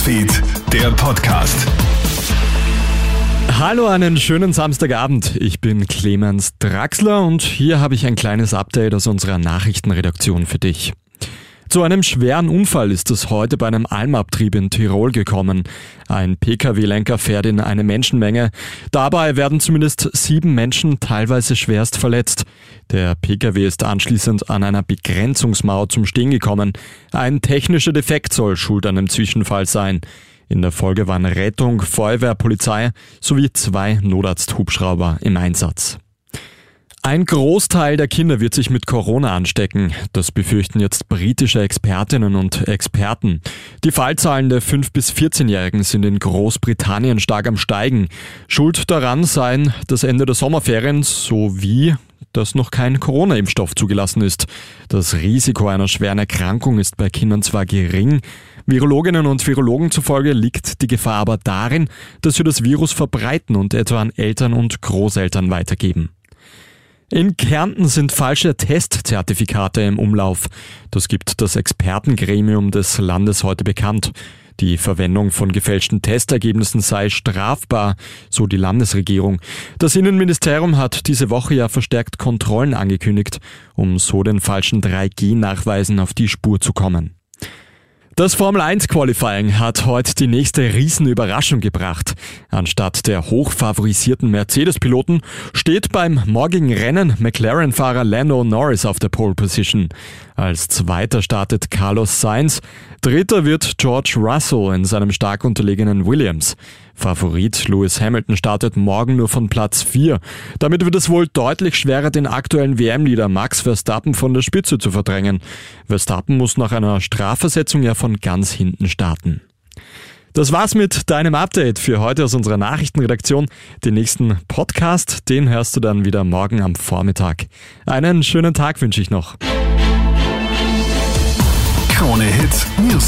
Newsfeed, der Podcast. Hallo, einen schönen Samstagabend. Ich bin Clemens Draxler und hier habe ich ein kleines Update aus unserer Nachrichtenredaktion für dich. Zu einem schweren Unfall ist es heute bei einem Almabtrieb in Tirol gekommen. Ein Pkw-Lenker fährt in eine Menschenmenge. Dabei werden zumindest sieben Menschen teilweise schwerst verletzt. Der Pkw ist anschließend an einer Begrenzungsmauer zum Stehen gekommen. Ein technischer Defekt soll schuld an dem Zwischenfall sein. In der Folge waren Rettung, Feuerwehr, Polizei sowie zwei Notarzthubschrauber im Einsatz. Ein Großteil der Kinder wird sich mit Corona anstecken. Das befürchten jetzt britische Expertinnen und Experten. Die Fallzahlen der 5- bis 14-Jährigen sind in Großbritannien stark am Steigen. Schuld daran seien das Ende der Sommerferien sowie dass noch kein Corona-Impfstoff zugelassen ist. Das Risiko einer schweren Erkrankung ist bei Kindern zwar gering, Virologinnen und Virologen zufolge liegt die Gefahr aber darin, dass sie das Virus verbreiten und etwa an Eltern und Großeltern weitergeben. In Kärnten sind falsche Testzertifikate im Umlauf. Das gibt das Expertengremium des Landes heute bekannt. Die Verwendung von gefälschten Testergebnissen sei strafbar, so die Landesregierung. Das Innenministerium hat diese Woche ja verstärkt Kontrollen angekündigt, um so den falschen 3G-Nachweisen auf die Spur zu kommen. Das Formel 1 Qualifying hat heute die nächste Riesenüberraschung gebracht. Anstatt der hochfavorisierten Mercedes-Piloten steht beim morgigen Rennen McLaren-Fahrer Lando Norris auf der Pole Position. Als zweiter startet Carlos Sainz, dritter wird George Russell in seinem stark unterlegenen Williams. Favorit Lewis Hamilton startet morgen nur von Platz 4. Damit wird es wohl deutlich schwerer, den aktuellen WM-Leader Max Verstappen von der Spitze zu verdrängen. Verstappen muss nach einer Strafversetzung ja von ganz hinten starten. Das war's mit deinem Update für heute aus unserer Nachrichtenredaktion. Den nächsten Podcast, den hörst du dann wieder morgen am Vormittag. Einen schönen Tag wünsche ich noch.